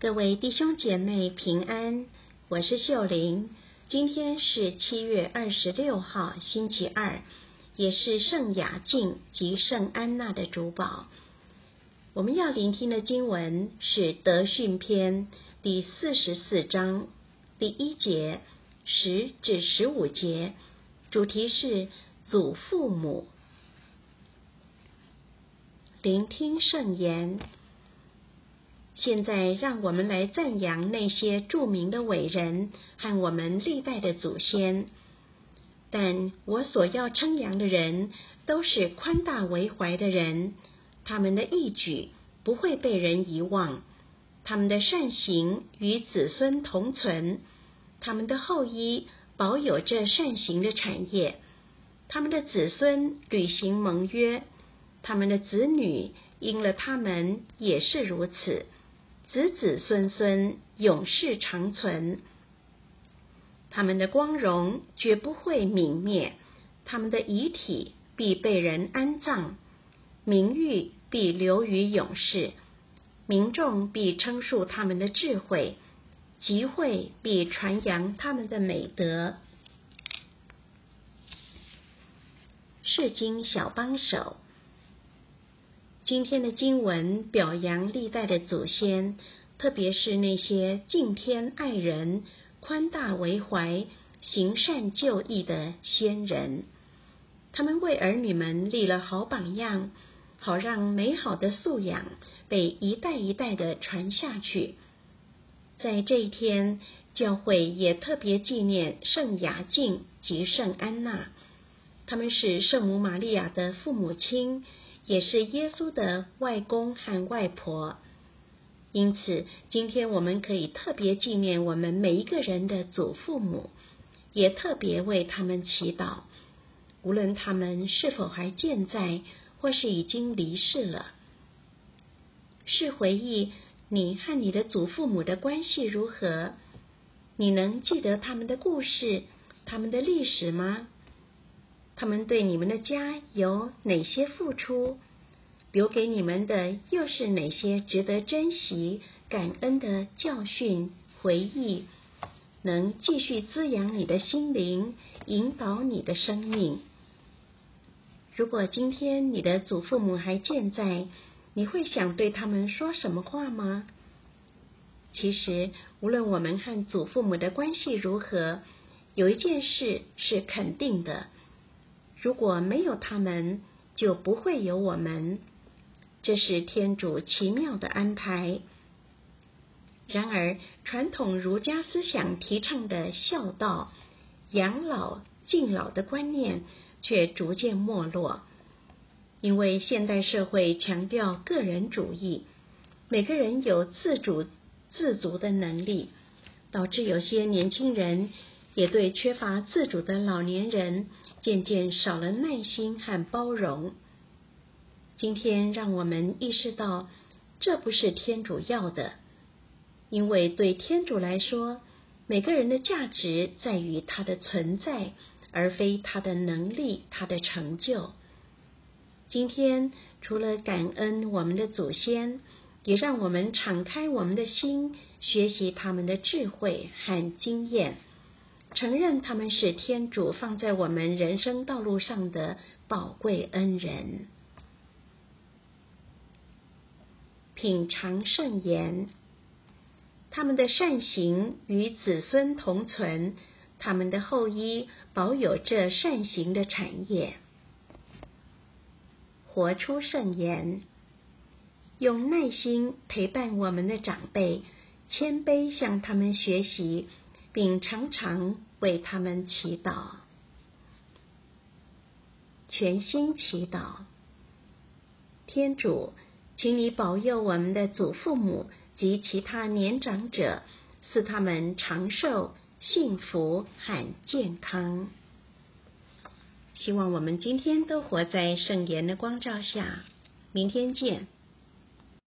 各位弟兄姐妹平安，我是秀玲。今天是七月二十六号，星期二，也是圣雅敬及圣安娜的主保。我们要聆听的经文是《德训篇》第四十四章第一节十至十五节，主题是祖父母。聆听圣言。现在，让我们来赞扬那些著名的伟人和我们历代的祖先。但我所要称扬的人，都是宽大为怀的人，他们的义举不会被人遗忘，他们的善行与子孙同存，他们的后裔保有这善行的产业，他们的子孙履行盟约，他们的子女因了他们也是如此。子子孙孙永世长存，他们的光荣绝不会泯灭，他们的遗体必被人安葬，名誉必留于永世，民众必称述他们的智慧，集会必传扬他们的美德。世经小帮手。今天的经文表扬历代的祖先，特别是那些敬天爱人、宽大为怀、行善救义的先人。他们为儿女们立了好榜样，好让美好的素养被一代一代的传下去。在这一天，教会也特别纪念圣雅敬及圣安娜，他们是圣母玛利亚的父母亲。也是耶稣的外公和外婆，因此今天我们可以特别纪念我们每一个人的祖父母，也特别为他们祈祷，无论他们是否还健在，或是已经离世了。是回忆你和你的祖父母的关系如何？你能记得他们的故事、他们的历史吗？他们对你们的家有哪些付出？留给你们的又是哪些值得珍惜、感恩的教训、回忆，能继续滋养你的心灵，引导你的生命？如果今天你的祖父母还健在，你会想对他们说什么话吗？其实，无论我们和祖父母的关系如何，有一件事是肯定的。如果没有他们，就不会有我们。这是天主奇妙的安排。然而，传统儒家思想提倡的孝道、养老、敬老的观念却逐渐没落，因为现代社会强调个人主义，每个人有自主自足的能力，导致有些年轻人也对缺乏自主的老年人，渐渐少了耐心和包容。今天，让我们意识到，这不是天主要的，因为对天主来说，每个人的价值在于他的存在，而非他的能力、他的成就。今天，除了感恩我们的祖先，也让我们敞开我们的心，学习他们的智慧和经验。承认他们是天主放在我们人生道路上的宝贵恩人。品尝圣言，他们的善行与子孙同存，他们的后裔保有这善行的产业。活出圣言，用耐心陪伴我们的长辈，谦卑向他们学习。并常常为他们祈祷，全心祈祷。天主，请你保佑我们的祖父母及其他年长者，赐他们长寿、幸福和健康。希望我们今天都活在圣言的光照下。明天见。